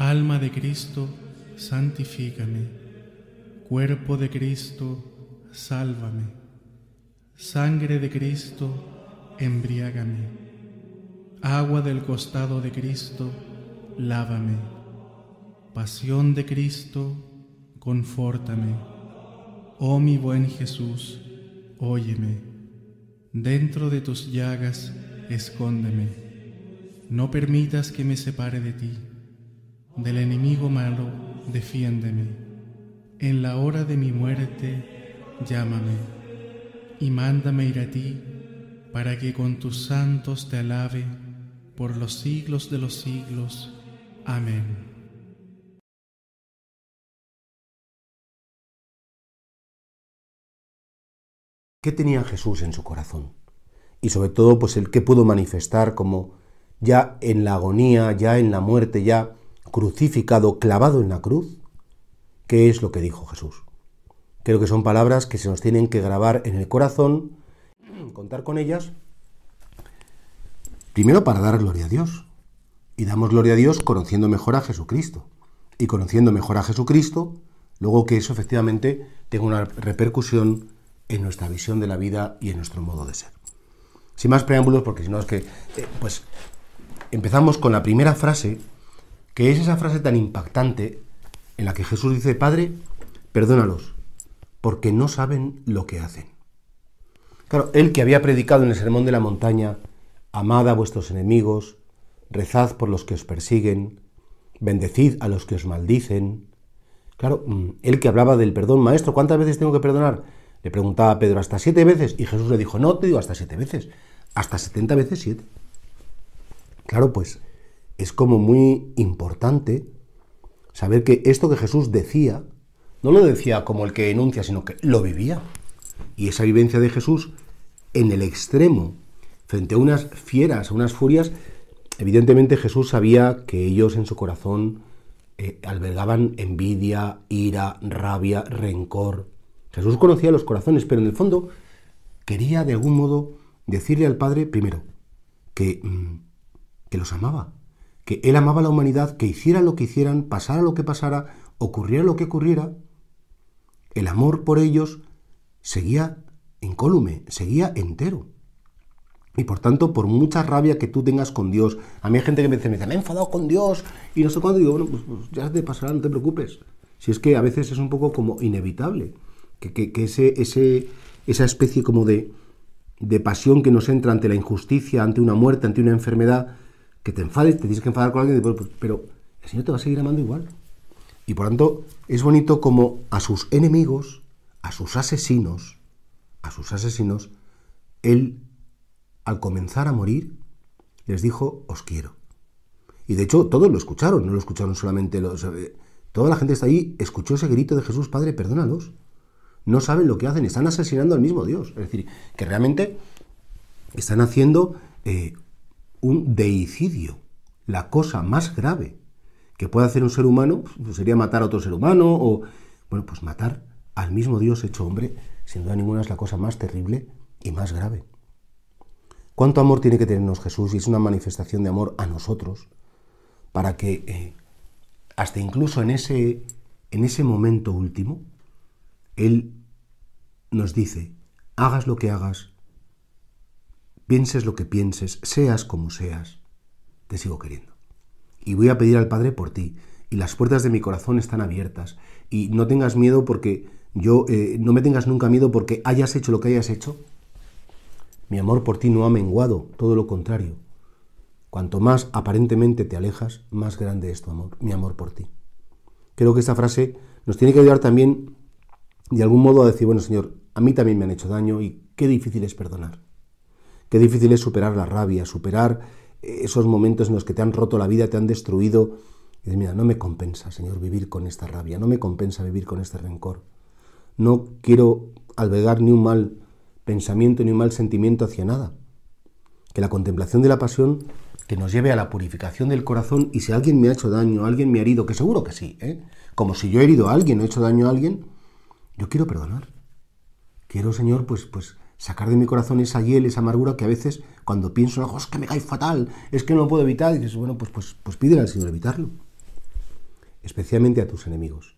Alma de Cristo, santifícame. Cuerpo de Cristo, sálvame. Sangre de Cristo, embriágame. Agua del costado de Cristo, lávame. Pasión de Cristo, confórtame. Oh mi buen Jesús, óyeme. Dentro de tus llagas, escóndeme. No permitas que me separe de ti del enemigo malo, defiéndeme. En la hora de mi muerte, llámame y mándame ir a ti para que con tus santos te alabe por los siglos de los siglos. Amén. ¿Qué tenía Jesús en su corazón? Y sobre todo, pues el que pudo manifestar como ya en la agonía, ya en la muerte, ya crucificado, clavado en la cruz, ¿qué es lo que dijo Jesús? Creo que son palabras que se nos tienen que grabar en el corazón, contar con ellas, primero para dar gloria a Dios. Y damos gloria a Dios conociendo mejor a Jesucristo. Y conociendo mejor a Jesucristo, luego que eso efectivamente tenga una repercusión en nuestra visión de la vida y en nuestro modo de ser. Sin más preámbulos, porque si no es que, eh, pues, empezamos con la primera frase que es esa frase tan impactante en la que Jesús dice, Padre, perdónalos, porque no saben lo que hacen. Claro, él que había predicado en el Sermón de la Montaña, amad a vuestros enemigos, rezad por los que os persiguen, bendecid a los que os maldicen. Claro, mm, él que hablaba del perdón, maestro, ¿cuántas veces tengo que perdonar? Le preguntaba a Pedro, ¿hasta siete veces? Y Jesús le dijo, no te digo hasta siete veces, hasta setenta veces siete. Claro, pues es como muy importante saber que esto que Jesús decía, no lo decía como el que enuncia, sino que lo vivía. Y esa vivencia de Jesús en el extremo, frente a unas fieras, a unas furias, evidentemente Jesús sabía que ellos en su corazón eh, albergaban envidia, ira, rabia, rencor. Jesús conocía los corazones, pero en el fondo quería de algún modo decirle al Padre, primero, que, mm, que los amaba, que él amaba a la humanidad, que hiciera lo que hicieran, pasara lo que pasara, ocurriera lo que ocurriera, el amor por ellos seguía incólume, seguía entero. Y por tanto, por mucha rabia que tú tengas con Dios, a mí hay gente que me dice, me, he enfadado con Dios y no sé cuándo, digo, bueno, pues, pues, ya te pasará, no te preocupes. Si es que a veces es un poco como inevitable, que, que, ese, ese, esa especie como de, de pasión que nos entra ante la injusticia, ante una muerte, ante una enfermedad, que te enfades, te tienes que enfadar con alguien, pero el Señor te va a seguir amando igual. Y por tanto, es bonito como a sus enemigos, a sus asesinos, a sus asesinos, Él, al comenzar a morir, les dijo, os quiero. Y de hecho, todos lo escucharon, no lo escucharon solamente los... Eh, toda la gente está ahí, escuchó ese grito de Jesús, Padre, perdónalos. No saben lo que hacen, están asesinando al mismo Dios. Es decir, que realmente están haciendo eh, un deicidio, la cosa más grave que puede hacer un ser humano pues, sería matar a otro ser humano o, bueno, pues matar al mismo Dios hecho hombre, sin duda ninguna es la cosa más terrible y más grave. ¿Cuánto amor tiene que tenernos Jesús? Y es una manifestación de amor a nosotros, para que eh, hasta incluso en ese, en ese momento último, Él nos dice, hagas lo que hagas, Pienses lo que pienses, seas como seas, te sigo queriendo. Y voy a pedir al Padre por ti. Y las puertas de mi corazón están abiertas. Y no tengas miedo porque yo, eh, no me tengas nunca miedo porque hayas hecho lo que hayas hecho. Mi amor por ti no ha menguado, todo lo contrario. Cuanto más aparentemente te alejas, más grande es tu amor, mi amor por ti. Creo que esta frase nos tiene que ayudar también, de algún modo, a decir, bueno, Señor, a mí también me han hecho daño y qué difícil es perdonar. Qué difícil es superar la rabia, superar esos momentos en los que te han roto la vida, te han destruido. Y dices, mira, no me compensa, Señor, vivir con esta rabia, no me compensa vivir con este rencor. No quiero albergar ni un mal pensamiento ni un mal sentimiento hacia nada. Que la contemplación de la pasión que nos lleve a la purificación del corazón y si alguien me ha hecho daño, alguien me ha herido, que seguro que sí, ¿eh? como si yo he herido a alguien o he hecho daño a alguien, yo quiero perdonar. Quiero, Señor, pues, pues sacar de mi corazón esa hiel, esa amargura que a veces cuando pienso, oh, es que me cae fatal, es que no lo puedo evitar, y dices, bueno, pues, pues, pues pídele al Señor evitarlo. especialmente a tus enemigos,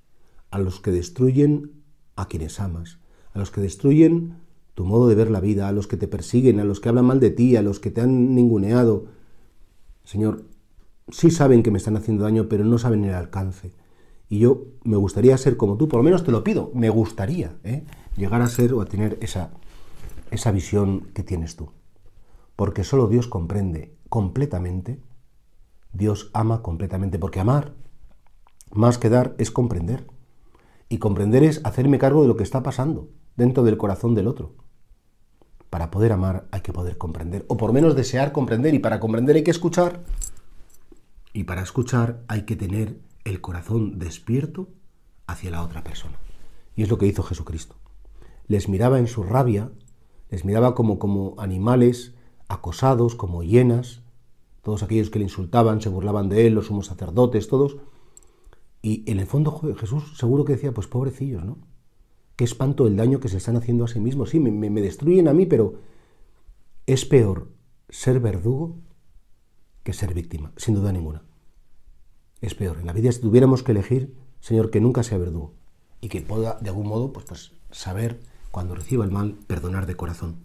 a los que destruyen a quienes amas, a los que destruyen tu modo de ver la vida, a los que te persiguen, a los que hablan mal de ti, a los que te han ninguneado. Señor, sí saben que me están haciendo daño, pero no saben el alcance. Y yo me gustaría ser como tú, por lo menos te lo pido, me gustaría ¿eh? llegar a ser o a tener esa, esa visión que tienes tú. Porque solo Dios comprende completamente, Dios ama completamente, porque amar, más que dar, es comprender. Y comprender es hacerme cargo de lo que está pasando dentro del corazón del otro. Para poder amar hay que poder comprender, o por menos desear comprender, y para comprender hay que escuchar, y para escuchar hay que tener el corazón despierto hacia la otra persona. Y es lo que hizo Jesucristo. Les miraba en su rabia, les miraba como, como animales acosados, como hienas, todos aquellos que le insultaban, se burlaban de él, los sumos sacerdotes, todos. Y en el fondo Jesús seguro que decía, pues pobrecillos, ¿no? Qué espanto el daño que se están haciendo a sí mismos. Sí, me, me destruyen a mí, pero es peor ser verdugo que ser víctima, sin duda ninguna. Es peor. En la vida, si tuviéramos que elegir, Señor, que nunca sea verdugo y que pueda, de algún modo, pues, pues saber, cuando reciba el mal, perdonar de corazón.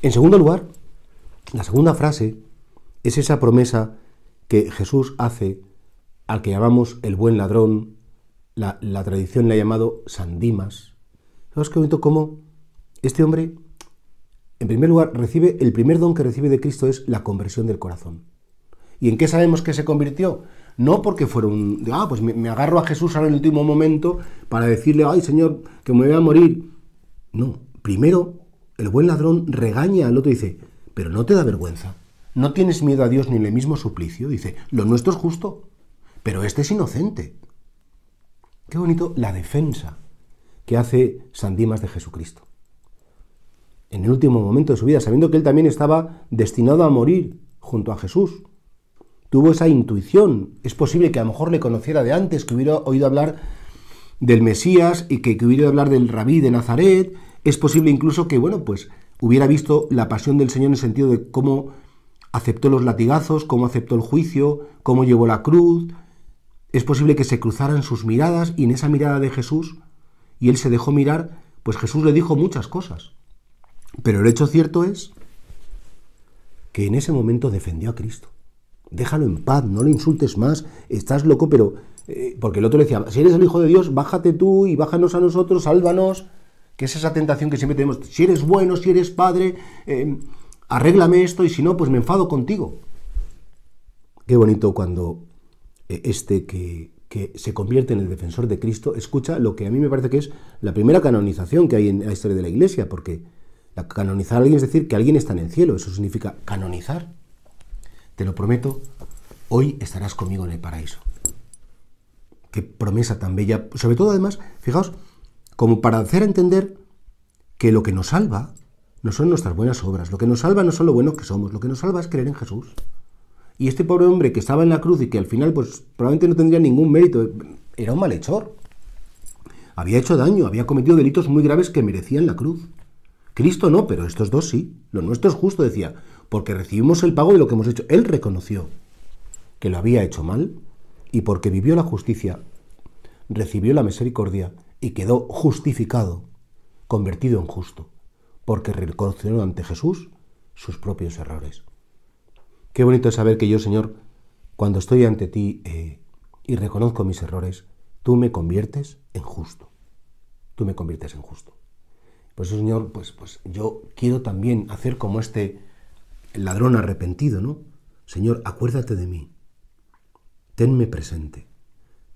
En segundo lugar, la segunda frase es esa promesa que Jesús hace al que llamamos el buen ladrón, la, tradición le ha llamado Sandimas. ¿Sabes qué bonito cómo este hombre, en primer lugar, recibe, el primer don que recibe de Cristo es la conversión del corazón. ¿Y en qué sabemos que se convirtió? No porque fuera un, ah, pues me, agarro a Jesús ahora en el último momento para decirle, ay Señor, que me voy a morir. No, primero el buen ladrón regaña al otro y dice, pero no te da vergüenza, no tienes miedo a Dios ni el mismo suplicio. Dice, lo nuestro es justo, pero este es inocente. Qué bonito la defensa que hace San Dimas de Jesucristo. En el último momento de su vida, sabiendo que él también estaba destinado a morir junto a Jesús, tuvo esa intuición. Es posible que a lo mejor le conociera de antes, que hubiera oído hablar del Mesías y que, hubiera oído hablar del rabí de Nazaret. Es posible incluso que, bueno, pues hubiera visto la pasión del Señor en el sentido de cómo aceptó los latigazos, cómo aceptó el juicio, cómo llevó la cruz. Es posible que se cruzaran sus miradas y en esa mirada de Jesús, y él se dejó mirar, pues Jesús le dijo muchas cosas. Pero el hecho cierto es que en ese momento defendió a Cristo déjalo en paz, no lo insultes más, estás loco, pero... Eh, porque el otro le decía, si eres el Hijo de Dios, bájate tú y bájanos a nosotros, sálvanos, que es esa tentación que siempre tenemos, si eres bueno, si eres padre, eh, arréglame esto y si no, pues me enfado contigo. Qué bonito cuando eh, este que, que se convierte en el defensor de Cristo escucha lo que a mí me parece que es la primera canonización que hay en la historia de la Iglesia, porque canonizar a alguien es decir que alguien está en el cielo, eso significa canonizar. Te lo prometo, hoy estarás conmigo en el paraíso. Qué promesa tan bella. Sobre todo, además, fijaos, como para hacer entender que lo que nos salva no son nuestras buenas obras, lo que nos salva no son lo buenos que somos, lo que nos salva es creer en Jesús. Y este pobre hombre que estaba en la cruz y que al final, pues probablemente no tendría ningún mérito, era un malhechor. Había hecho daño, había cometido delitos muy graves que merecían la cruz. Cristo no, pero estos dos sí. Lo nuestro es justo, decía porque recibimos el pago de lo que hemos hecho. Él reconoció que lo había hecho mal y porque vivió la justicia, recibió la misericordia y quedó justificado, convertido en justo, porque reconoció ante Jesús sus propios errores. Qué bonito es saber que yo, Señor, cuando estoy ante ti eh, y reconozco mis errores, tú me conviertes en justo. Tú me conviertes en justo. Por eso, Señor, pues, pues yo quiero también hacer como este ladrón arrepentido, ¿no? Señor, acuérdate de mí. Tenme presente.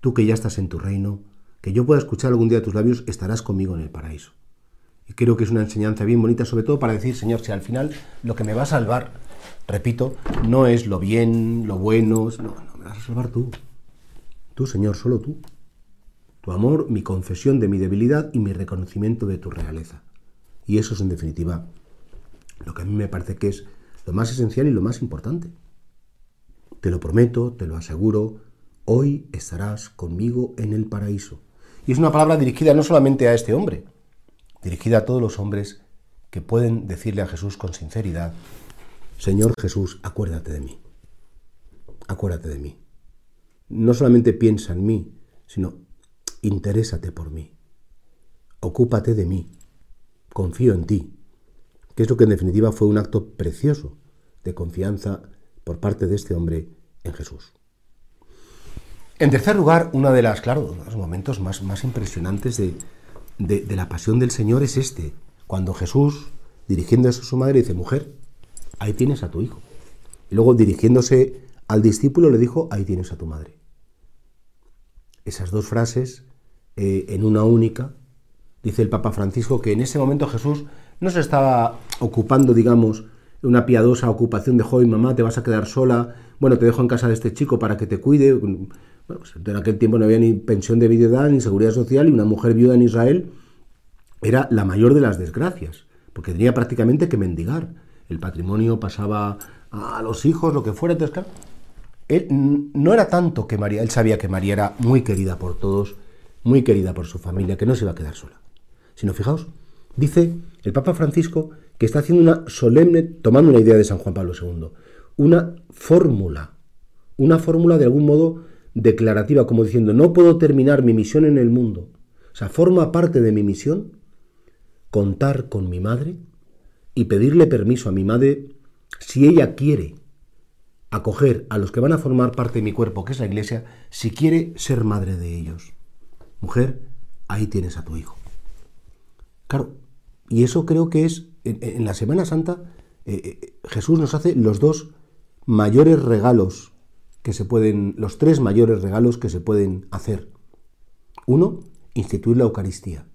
Tú que ya estás en tu reino, que yo pueda escuchar algún día tus labios, estarás conmigo en el paraíso. Y creo que es una enseñanza bien bonita, sobre todo para decir, Señor, si al final lo que me va a salvar, repito, no es lo bien, lo bueno, no, no, me vas a salvar tú. Tú, Señor, solo tú. Tu amor, mi confesión de mi debilidad y mi reconocimiento de tu realeza. Y eso es, en definitiva, lo que a mí me parece que es lo más esencial y lo más importante. Te lo prometo, te lo aseguro, hoy estarás conmigo en el paraíso. Y es una palabra dirigida no solamente a este hombre, dirigida a todos los hombres que pueden decirle a Jesús con sinceridad, Señor Jesús, acuérdate de mí, acuérdate de mí. no solamente piensa en mí, sino interésate por mí, ocúpate de mí, confío en ti, que es lo que en definitiva fue un acto precioso de confianza por parte de este hombre en Jesús. En tercer lugar, uno de las, claro, los momentos más, más impresionantes de, de, la pasión del Señor es este, cuando Jesús, dirigiéndose a su madre, dice, mujer, ahí tienes a tu hijo. Y luego dirigiéndose al discípulo le dijo, ahí tienes a tu madre. Esas dos frases eh, en una única, dice el Papa Francisco que en ese momento Jesús no se estaba ocupando, digamos, una piadosa ocupación de joven, mamá, te vas a quedar sola, bueno, te dejo en casa de este chico para que te cuide. Bueno, pues en aquel tiempo no había ni pensión de viudedad ni seguridad social y una mujer viuda en Israel era la mayor de las desgracias, porque tenía prácticamente que mendigar. El patrimonio pasaba a los hijos, lo que fuera, entonces, él no era tanto que María, él sabía que María era muy querida por todos, muy querida por su familia, que no se iba a quedar sola. Sino, fijaos, dice el Papa Francisco que está haciendo una solemne, tomando una idea de San Juan Pablo II, una fórmula, una fórmula de algún modo declarativa, como diciendo, no puedo terminar mi misión en el mundo. O sea, forma parte de mi misión contar con mi madre y pedirle permiso a mi madre si ella quiere acoger a los que van a formar parte de mi cuerpo, que es la iglesia, si quiere ser madre de ellos. Mujer, ahí tienes a tu hijo. Claro, y eso creo que es, en, la Semana Santa, eh, eh, Jesús nos hace los dos mayores regalos que se pueden, los tres mayores regalos que se pueden hacer. Uno, instituir la Eucaristía,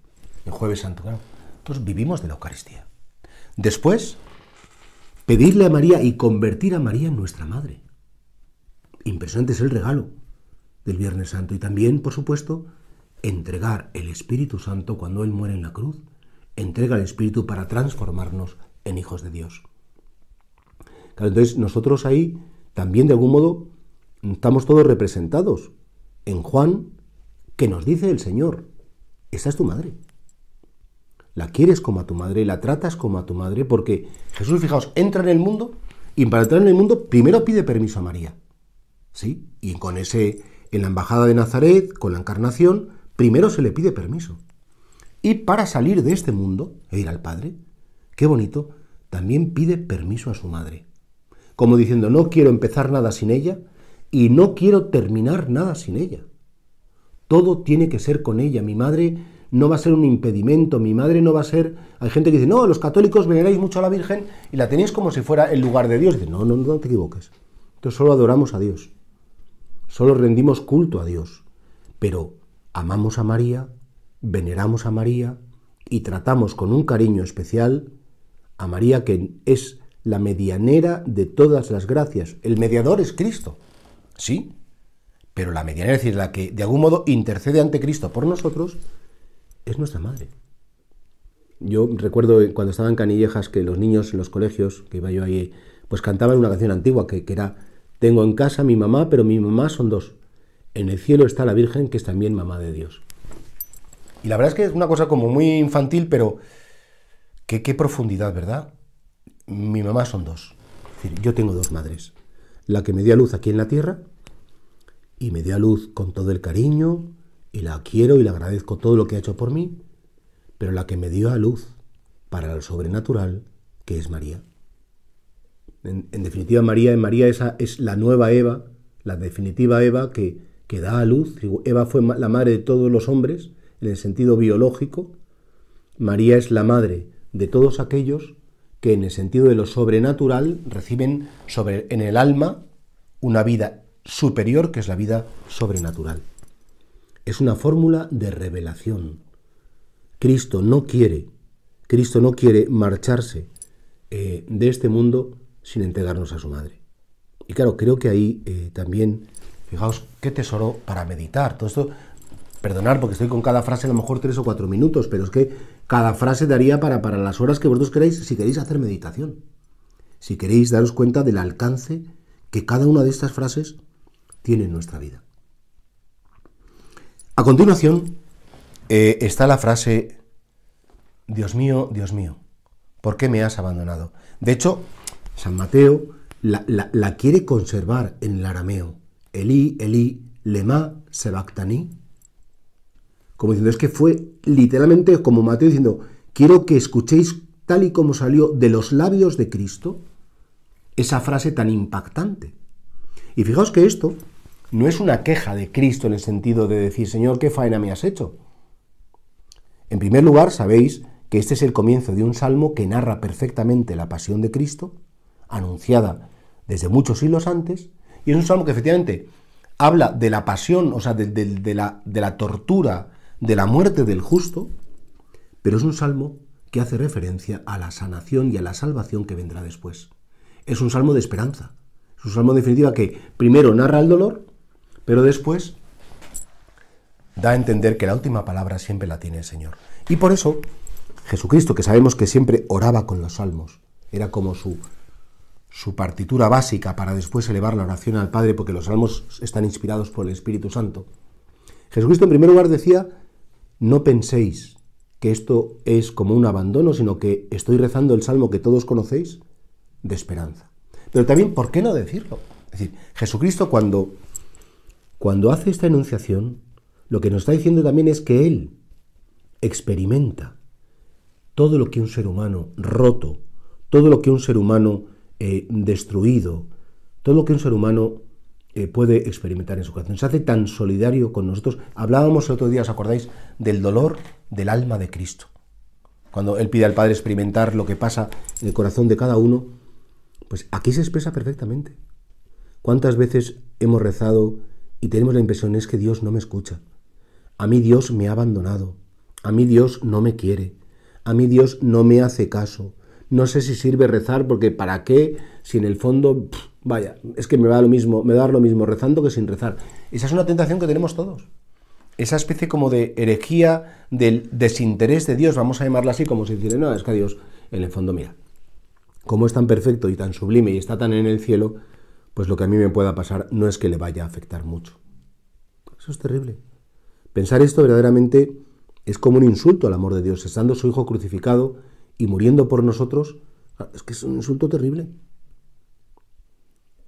el jueves santo. Claro, entonces vivimos de la Eucaristía. Después, pedirle a María y convertir a María en nuestra madre. Impresionante es el regalo del Viernes Santo. Y también, por supuesto, entregar el Espíritu Santo cuando Él muere en la cruz. Entrega el Espíritu para transformarnos en hijos de Dios. Claro, entonces nosotros ahí también de algún modo estamos todos representados en Juan, que nos dice el Señor, esa es tu madre la quieres como a tu madre, la tratas como a tu madre, porque Jesús, fijaos, entra en el mundo y para entrar en el mundo primero pide permiso a María. ¿Sí? Y con ese, en la embajada de Nazaret, con la encarnación, primero se le pide permiso. Y para salir de este mundo e ir al Padre, qué bonito, también pide permiso a su madre. Como diciendo, no quiero empezar nada sin ella y no quiero terminar nada sin ella. Todo tiene que ser con ella. Mi madre no va a ser un impedimento, mi madre no va a ser... Hay gente que dice, no, los católicos veneráis mucho a la Virgen y la tenéis como si fuera el lugar de Dios. Dice, no, no, no te equivoques. Entonces solo adoramos a Dios, solo rendimos culto a Dios, pero amamos a María, veneramos a María y tratamos con un cariño especial a María que es la medianera de todas las gracias. El mediador es Cristo, sí, pero la medianera, es decir, la que de algún modo intercede ante Cristo por nosotros, es nuestra madre. Yo recuerdo cuando estaba en Canillejas que los niños en los colegios, que iba yo ahí, pues cantaban una canción antigua que, era Tengo en casa mi mamá, pero mi mamá son dos. En el cielo está la Virgen, que es también mamá de Dios. Y la verdad es que es una cosa como muy infantil, pero qué, qué profundidad, ¿verdad? Mi mamá son dos. Es decir, yo tengo dos madres. La que me dio a luz aquí en la tierra y me dio a luz con todo el cariño, y la quiero y le agradezco todo lo que ha hecho por mí, pero la que me dio a luz para lo sobrenatural, que es María. En, definitiva, María, María esa es la nueva Eva, la definitiva Eva que, que da a luz. Eva fue la madre de todos los hombres, en el sentido biológico. María es la madre de todos aquellos que en el sentido de lo sobrenatural reciben sobre, en el alma una vida superior que es la vida sobrenatural es una fórmula de revelación. Cristo no quiere, Cristo no quiere marcharse eh, de este mundo sin entregarnos a su madre. Y claro, creo que ahí eh, también, fijaos, qué tesoro para meditar. Todo esto, perdonar porque estoy con cada frase a lo mejor tres o cuatro minutos, pero es que cada frase daría para, para las horas que vosotros queráis si queréis hacer meditación. Si queréis daros cuenta del alcance que cada una de estas frases tiene en nuestra vida. A continuación eh, está la frase, Dios mío, Dios mío, ¿por qué me has abandonado? De hecho, San Mateo la, quiere conservar en el arameo. Elí, Elí, lema sebactani. Como diciendo, es que fue literalmente como Mateo diciendo, quiero que escuchéis tal y como salió de los labios de Cristo esa frase tan impactante. Y fijaos que esto no es una queja de Cristo en el sentido de decir, Señor, ¿qué faena me has hecho? En primer lugar, sabéis que este es el comienzo de un salmo que narra perfectamente la pasión de Cristo, anunciada desde muchos siglos antes, y es un salmo que efectivamente habla de la pasión, o sea, de, la, de la tortura, de la muerte del justo, pero es un salmo que hace referencia a la sanación y a la salvación que vendrá después. Es un salmo de esperanza, es un salmo definitiva que primero narra el dolor, pero después da a entender que la última palabra siempre la tiene el Señor. Y por eso Jesucristo, que sabemos que siempre oraba con los salmos, era como su, su partitura básica para después elevar la oración al Padre, porque los salmos están inspirados por el Espíritu Santo. Jesucristo en primer lugar decía, no penséis que esto es como un abandono, sino que estoy rezando el salmo que todos conocéis de esperanza. Pero también, ¿por qué no decirlo? Es decir, Jesucristo cuando, cuando hace esta enunciación, lo que nos está diciendo también es que Él experimenta todo lo que un ser humano roto, todo lo que un ser humano eh, destruido, todo lo que un ser humano eh, puede experimentar en su corazón. Se hace tan solidario con nosotros. Hablábamos el otro día, ¿os acordáis? Del dolor del alma de Cristo. Cuando Él pide al Padre experimentar lo que pasa en el corazón de cada uno, pues aquí se expresa perfectamente. ¿Cuántas veces hemos rezado y tenemos la impresión es que Dios no me escucha? A mí Dios me ha abandonado. A mí Dios no me quiere. A mí Dios no me hace caso. No sé si sirve rezar porque ¿para qué? Si en el fondo, vaya, es que me va lo mismo, me da lo mismo rezando que sin rezar. Esa es una tentación que tenemos todos. Esa especie como de herejía del desinterés de Dios, vamos a llamarla así, como si dijera, no, es que a Dios, en el fondo, mira, como es tan perfecto y tan sublime y está tan en el cielo, pues lo que a mí me pueda pasar no es que le vaya a afectar mucho. Eso es terrible. Pensar esto verdaderamente es como un insulto al amor de Dios, estando su Hijo crucificado y muriendo por nosotros, es que es un insulto terrible.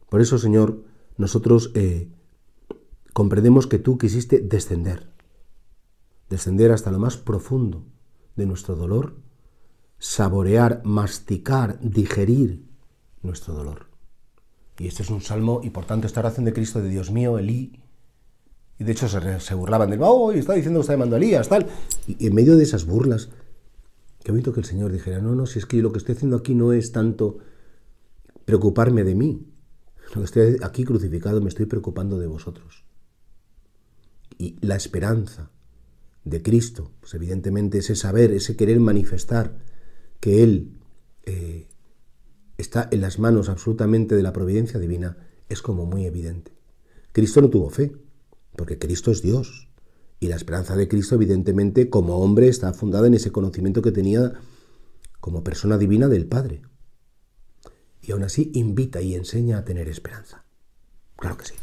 Por eso, Señor, nosotros eh, comprendemos que tú quisiste descender, descender hasta lo más profundo de nuestro dolor, saborear, masticar, digerir nuestro dolor. Y este es un salmo, y por tanto esta oración de Cristo de Dios mío, Elí, y de hecho se, burlaban del, oh, y está diciendo que está llamando a Elías, tal. Y en medio de esas burlas, qué bonito que el Señor dijera, no, no, si es que lo que estoy haciendo aquí no es tanto preocuparme de mí. Lo que estoy aquí crucificado me estoy preocupando de vosotros. Y la esperanza de Cristo, pues evidentemente ese saber, ese querer manifestar que Él eh, está en las manos absolutamente de la providencia divina, es como muy evidente. Cristo no tuvo fe, porque Cristo es Dios. Y la esperanza de Cristo, evidentemente, como hombre, está fundada en ese conocimiento que tenía como persona divina del Padre. Y aún así invita y enseña a tener esperanza. Claro que sí.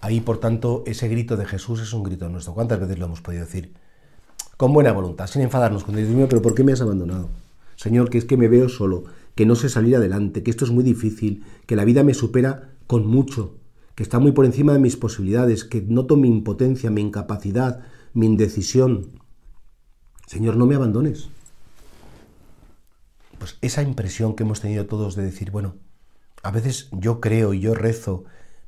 Ahí, por tanto, ese grito de Jesús es un grito nuestro. ¿Cuántas veces lo hemos podido decir? Con buena voluntad, sin enfadarnos con mío, pero ¿por qué me has abandonado? Señor, que es que me veo solo, que no sé salir adelante, que esto es muy difícil, que la vida me supera con mucho, que está muy por encima de mis posibilidades, que noto mi impotencia, mi incapacidad, mi indecisión. Señor, no me abandones. Pues esa impresión que hemos tenido todos de decir, bueno, a veces yo creo y yo rezo,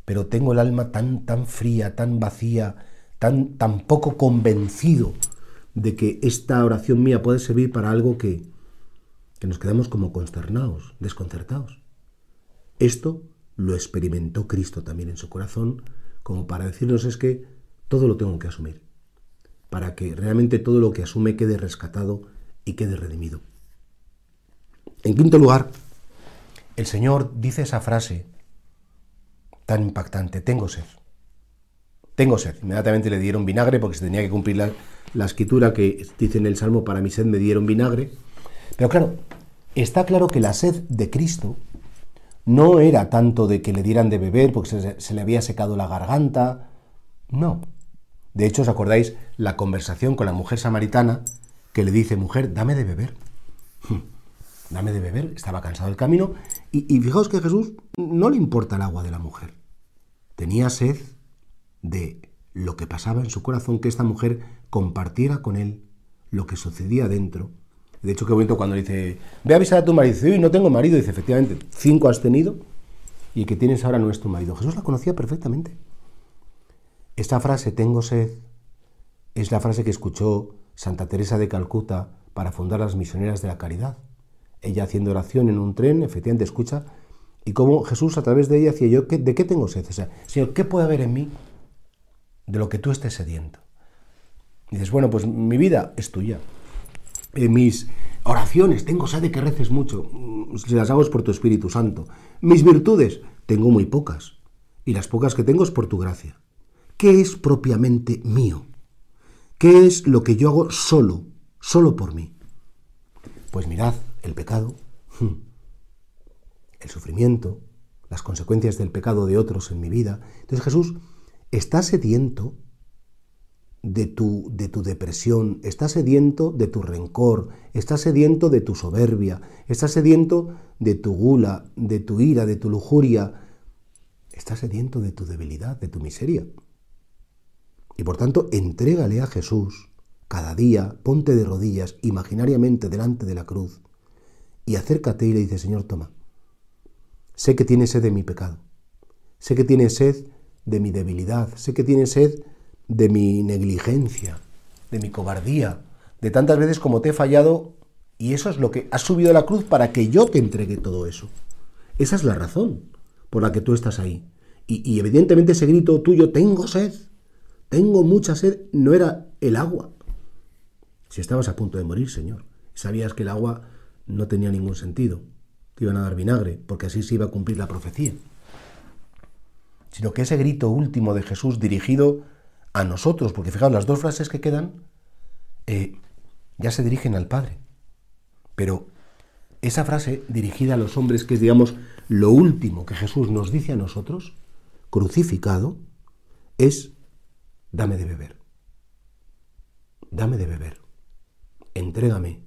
pero tengo el alma tan, tan fría, tan vacía, tan, tan poco convencido de que esta oración mía puede servir para algo que, que nos quedamos como consternados, desconcertados. Esto lo experimentó Cristo también en su corazón, como para decirnos es que todo lo tengo que asumir, para que realmente todo lo que asume quede rescatado y quede redimido. En quinto lugar, el Señor dice esa frase tan impactante, tengo sed. Tengo sed. Inmediatamente le dieron vinagre porque se tenía que cumplir la, escritura que dice en el Salmo, para mi sed me dieron vinagre. Pero claro, está claro que la sed de Cristo no era tanto de que le dieran de beber porque se, le había secado la garganta. No. De hecho, ¿os acordáis la conversación con la mujer samaritana que le dice, mujer, dame de beber? dame de beber. Estaba cansado del camino. Y, y fijaos que Jesús no le importa el agua de la mujer. Tenía sed de lo que pasaba en su corazón, que esta mujer compartiera con él lo que sucedía dentro. De hecho, qué bonito cuando dice, ve a avisar a tu marido, dice, no tengo marido, dice, efectivamente, cinco has tenido y el que tienes ahora no es tu marido. Jesús la conocía perfectamente. Esta frase, tengo sed, es la frase que escuchó Santa Teresa de Calcuta para fundar las misioneras de la caridad. Ella haciendo oración en un tren, efectivamente escucha, y cómo Jesús a través de ella decía yo, ¿de qué tengo sed? O sea, Señor, ¿qué puede haber en mí de lo que tú estés sediento? Y dices, bueno, pues mi vida es tuya. Eh, mis oraciones, tengo sed de que reces mucho, mm, si las hago es por tu Espíritu Santo. Mis virtudes, tengo muy pocas, y las pocas que tengo es por tu gracia. ¿Qué es propiamente mío? ¿Qué es lo que yo hago solo, solo por mí? Pues mirad, el pecado, el sufrimiento, las consecuencias del pecado de otros en mi vida. Entonces Jesús está sediento de tu, de tu depresión, está sediento de tu rencor, está sediento de tu soberbia, está sediento de tu gula, de tu ira, de tu lujuria, está sediento de tu debilidad, de tu miseria. Y por tanto, entrégale a Jesús cada día, ponte de rodillas imaginariamente delante de la cruz y acércate y le dice, Señor, toma, sé que tienes sed de mi pecado, sé que tienes sed de mi debilidad, sé que tienes sed de mi negligencia, de mi cobardía, de tantas veces como te he fallado y eso es lo que has subido a la cruz para que yo te entregue todo eso. Esa es la razón por la que tú estás ahí. Y, y evidentemente ese grito tuyo, tengo sed, tengo mucha sed, no era el agua. Si estabas a punto de morir, Señor, sabías que el agua no tenía ningún sentido, te iban a dar vinagre, porque así se iba a cumplir la profecía. Sino que ese grito último de Jesús dirigido a nosotros, porque fijaos, las dos frases que quedan eh, ya se dirigen al Padre. Pero esa frase dirigida a los hombres, que es, digamos, lo último que Jesús nos dice a nosotros, crucificado, es, dame de beber. Dame de beber. Entrégame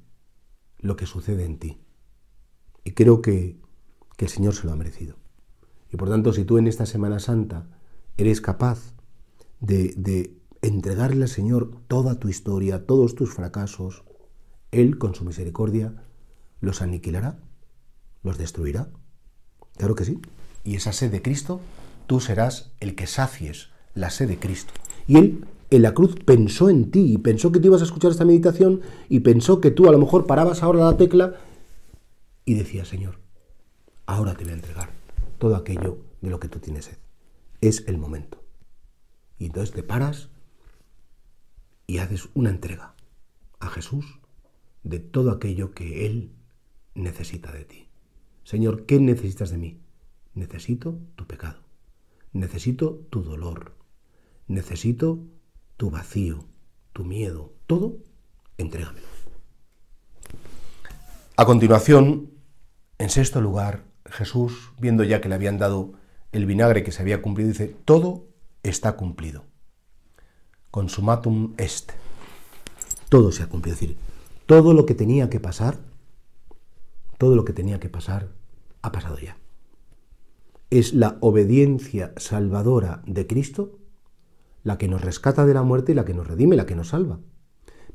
lo que sucede en ti. Y creo que, que el Señor se lo ha merecido. Y por tanto, si tú en esta Semana Santa eres capaz de, entregarle al Señor toda tu historia, todos tus fracasos, Él, con su misericordia, los aniquilará, los destruirá. Claro que sí. Y esa sed de Cristo, tú serás el que sacies la sed de Cristo. Y Él en la cruz pensó en ti y pensó que tú ibas a escuchar esta meditación y pensó que tú a lo mejor parabas ahora la tecla y decías, Señor, ahora te voy a entregar todo aquello de lo que tú tienes sed. Es el momento. Y entonces te paras y haces una entrega a Jesús de todo aquello que Él necesita de ti. Señor, ¿qué necesitas de mí? Necesito tu pecado. Necesito tu dolor. Necesito tu vacío, tu miedo. Todo, entrégamelo. A continuación, en sexto lugar, Jesús, viendo ya que le habían dado el vinagre que se había cumplido, dice, todo está cumplido. Consumatum est. Todo se ha cumplido. Es decir, todo lo que tenía que pasar, todo lo que tenía que pasar, ha pasado ya. Es la obediencia salvadora de Cristo la que nos rescata de la muerte y la que nos redime, la que nos salva.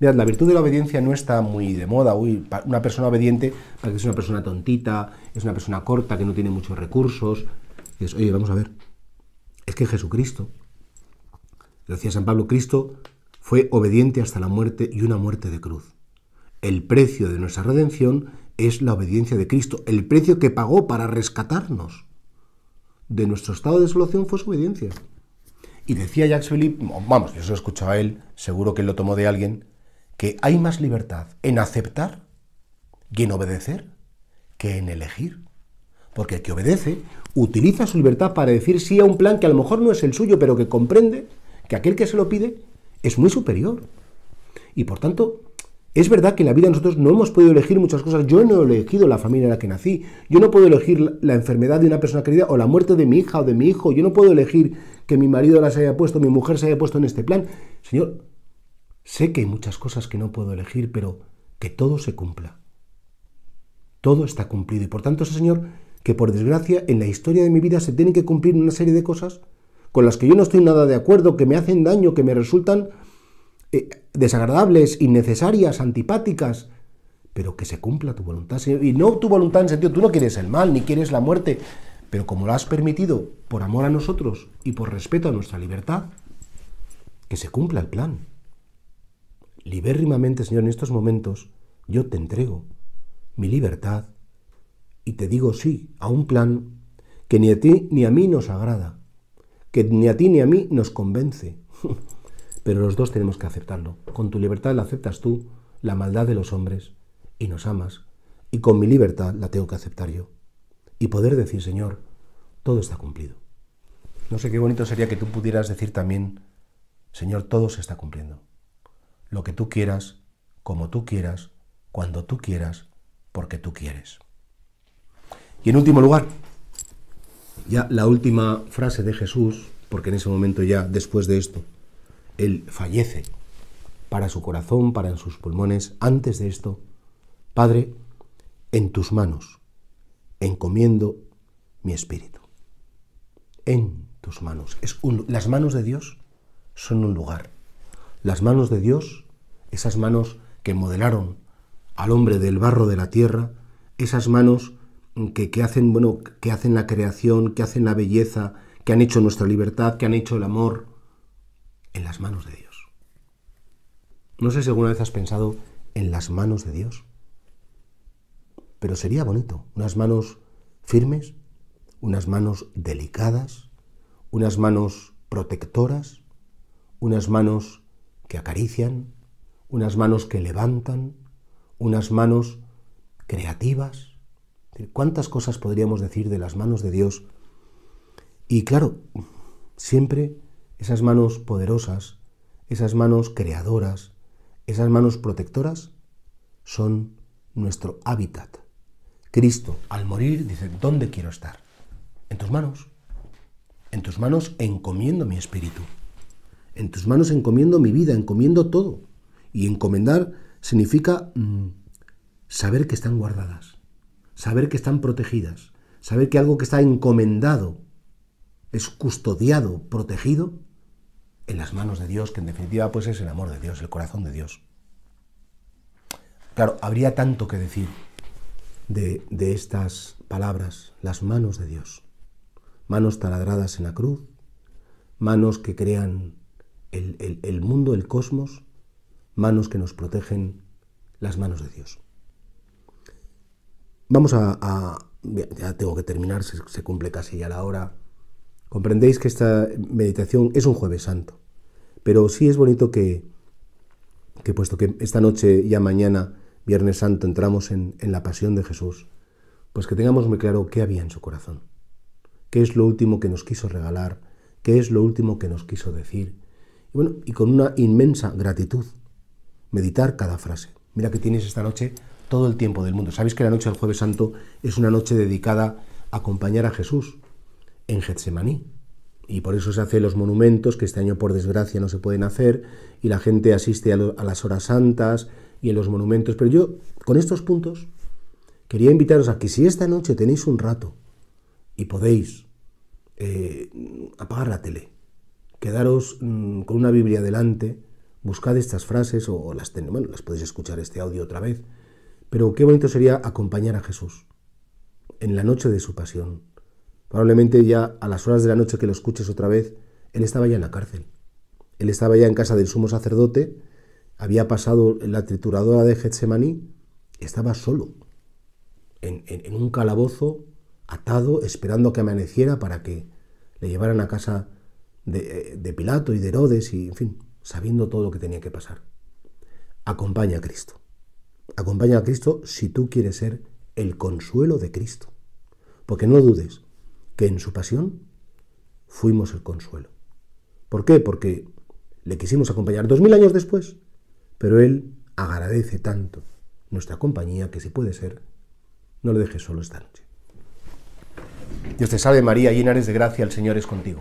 Mirad, la virtud de la obediencia no está muy de moda. Uy, una persona obediente parece que es una persona tontita, es una persona corta, que no tiene muchos recursos. es, oye, vamos a ver. Es que Jesucristo, decía San Pablo, Cristo fue obediente hasta la muerte y una muerte de cruz. El precio de nuestra redención es la obediencia de Cristo. El precio que pagó para rescatarnos de nuestro estado de desolación fue su obediencia. Y decía Jacques Philippe, vamos, yo se lo escuchaba a él, seguro que él lo tomó de alguien, que hay más libertad en aceptar y en obedecer que en elegir. Porque el que obedece utiliza su libertad para decir sí a un plan que a lo mejor no es el suyo, pero que comprende que aquel que se lo pide es muy superior. Y por tanto, es verdad que en la vida nosotros no hemos podido elegir muchas cosas. Yo no he elegido la familia en la que nací. Yo no puedo elegir la enfermedad de una persona querida o la muerte de mi hija o de mi hijo. Yo no puedo elegir que mi marido las haya puesto, mi mujer se haya puesto en este plan. Señor, sé que hay muchas cosas que no puedo elegir, pero que todo se cumpla. Todo está cumplido. Y por tanto, Señor, que por desgracia en la historia de mi vida se tienen que cumplir una serie de cosas con las que yo no estoy nada de acuerdo, que me hacen daño, que me resultan eh, desagradables, innecesarias, antipáticas, pero que se cumpla tu voluntad, Señor. Y no tu voluntad en sentido, tú no quieres el mal, ni quieres la muerte, pero como lo has permitido por amor a nosotros y por respeto a nuestra libertad, que se cumpla el plan. Libérrimamente, Señor, en estos momentos, yo te entrego mi libertad y te digo sí a un plan que ni a ti ni a mí nos agrada, que ni a ti ni a mí nos convence. Pero los dos tenemos que aceptarlo. Con tu libertad la aceptas tú, la maldad de los hombres, y nos amas, y con mi libertad la tengo que aceptar yo. Y poder decir, Señor, todo está cumplido. No sé qué bonito sería que tú pudieras decir también, Señor, todo se está cumpliendo. Lo que tú quieras, como tú quieras, cuando tú quieras, porque tú quieres. Y en último lugar, ya la última frase de Jesús, porque en ese momento ya, después de esto, Él fallece para su corazón, para sus pulmones. Antes de esto, Padre, en tus manos encomiendo mi espíritu. En tus manos. Es las manos de Dios son un lugar. Las manos de Dios, esas manos que modelaron al hombre del barro de la tierra, esas manos que, que, hacen, bueno, que hacen la creación, que hacen la belleza, que han hecho nuestra libertad, que han hecho el amor, en las manos de Dios. No sé si alguna vez has pensado en las manos de Dios, pero sería bonito, unas manos firmes, unas manos delicadas, unas manos protectoras, unas manos que acarician, unas manos que levantan, unas manos creativas, ¿Cuántas cosas podríamos decir de las manos de Dios? Y claro, siempre esas manos poderosas, esas manos creadoras, esas manos protectoras son nuestro hábitat. Cristo, al morir, dice, ¿dónde quiero estar? En tus manos. En tus manos encomiendo mi espíritu. En tus manos encomiendo mi vida, encomiendo todo. Y encomendar significa mm, saber que están guardadas saber que están protegidas, saber que algo que está encomendado es custodiado, protegido en las manos de Dios, que en definitiva pues es el amor de Dios, el corazón de Dios. Claro, habría tanto que decir de, estas palabras, las manos de Dios. Manos taladradas en la cruz, manos que crean el, mundo, el cosmos, manos que nos protegen, las manos de Dios. Vamos a, ya tengo que terminar, se, cumple casi ya la hora. Comprendéis que esta meditación es un jueves santo, pero sí es bonito que, que puesto que esta noche, ya mañana, Viernes Santo, entramos en, en la pasión de Jesús, pues que tengamos muy claro qué había en su corazón, qué es lo último que nos quiso regalar, qué es lo último que nos quiso decir. Y bueno, y con una inmensa gratitud, meditar cada frase. Mira que tienes esta noche todo el tiempo del mundo. Sabéis que la noche del jueves santo es una noche dedicada a acompañar a Jesús en Getsemaní. Y por eso se hacen los monumentos, que este año por desgracia no se pueden hacer, y la gente asiste a, las horas santas y en los monumentos. Pero yo, con estos puntos, quería invitaros a que si esta noche tenéis un rato y podéis eh, apagar la tele, quedaros mm, con una Biblia delante, buscad estas frases o, las, bueno, las podéis escuchar este audio otra vez pero qué bonito sería acompañar a Jesús en la noche de su pasión. Probablemente ya a las horas de la noche que lo escuches otra vez, Él estaba ya en la cárcel. Él estaba ya en casa del sumo sacerdote, había pasado la trituradora de Getsemaní, estaba solo, en, un calabozo, atado, esperando que amaneciera para que le llevaran a casa de, de Pilato y de Herodes y, en fin, sabiendo todo lo que tenía que pasar. Acompaña a Cristo. Acompaña a Cristo si tú quieres ser el consuelo de Cristo. Porque no dudes que en su pasión fuimos el consuelo. ¿Por qué? Porque le quisimos acompañar dos mil años después, pero Él agradece tanto nuestra compañía que si puede ser, no le dejes solo esta noche. Dios te salve María, llena eres de gracia, el Señor es contigo.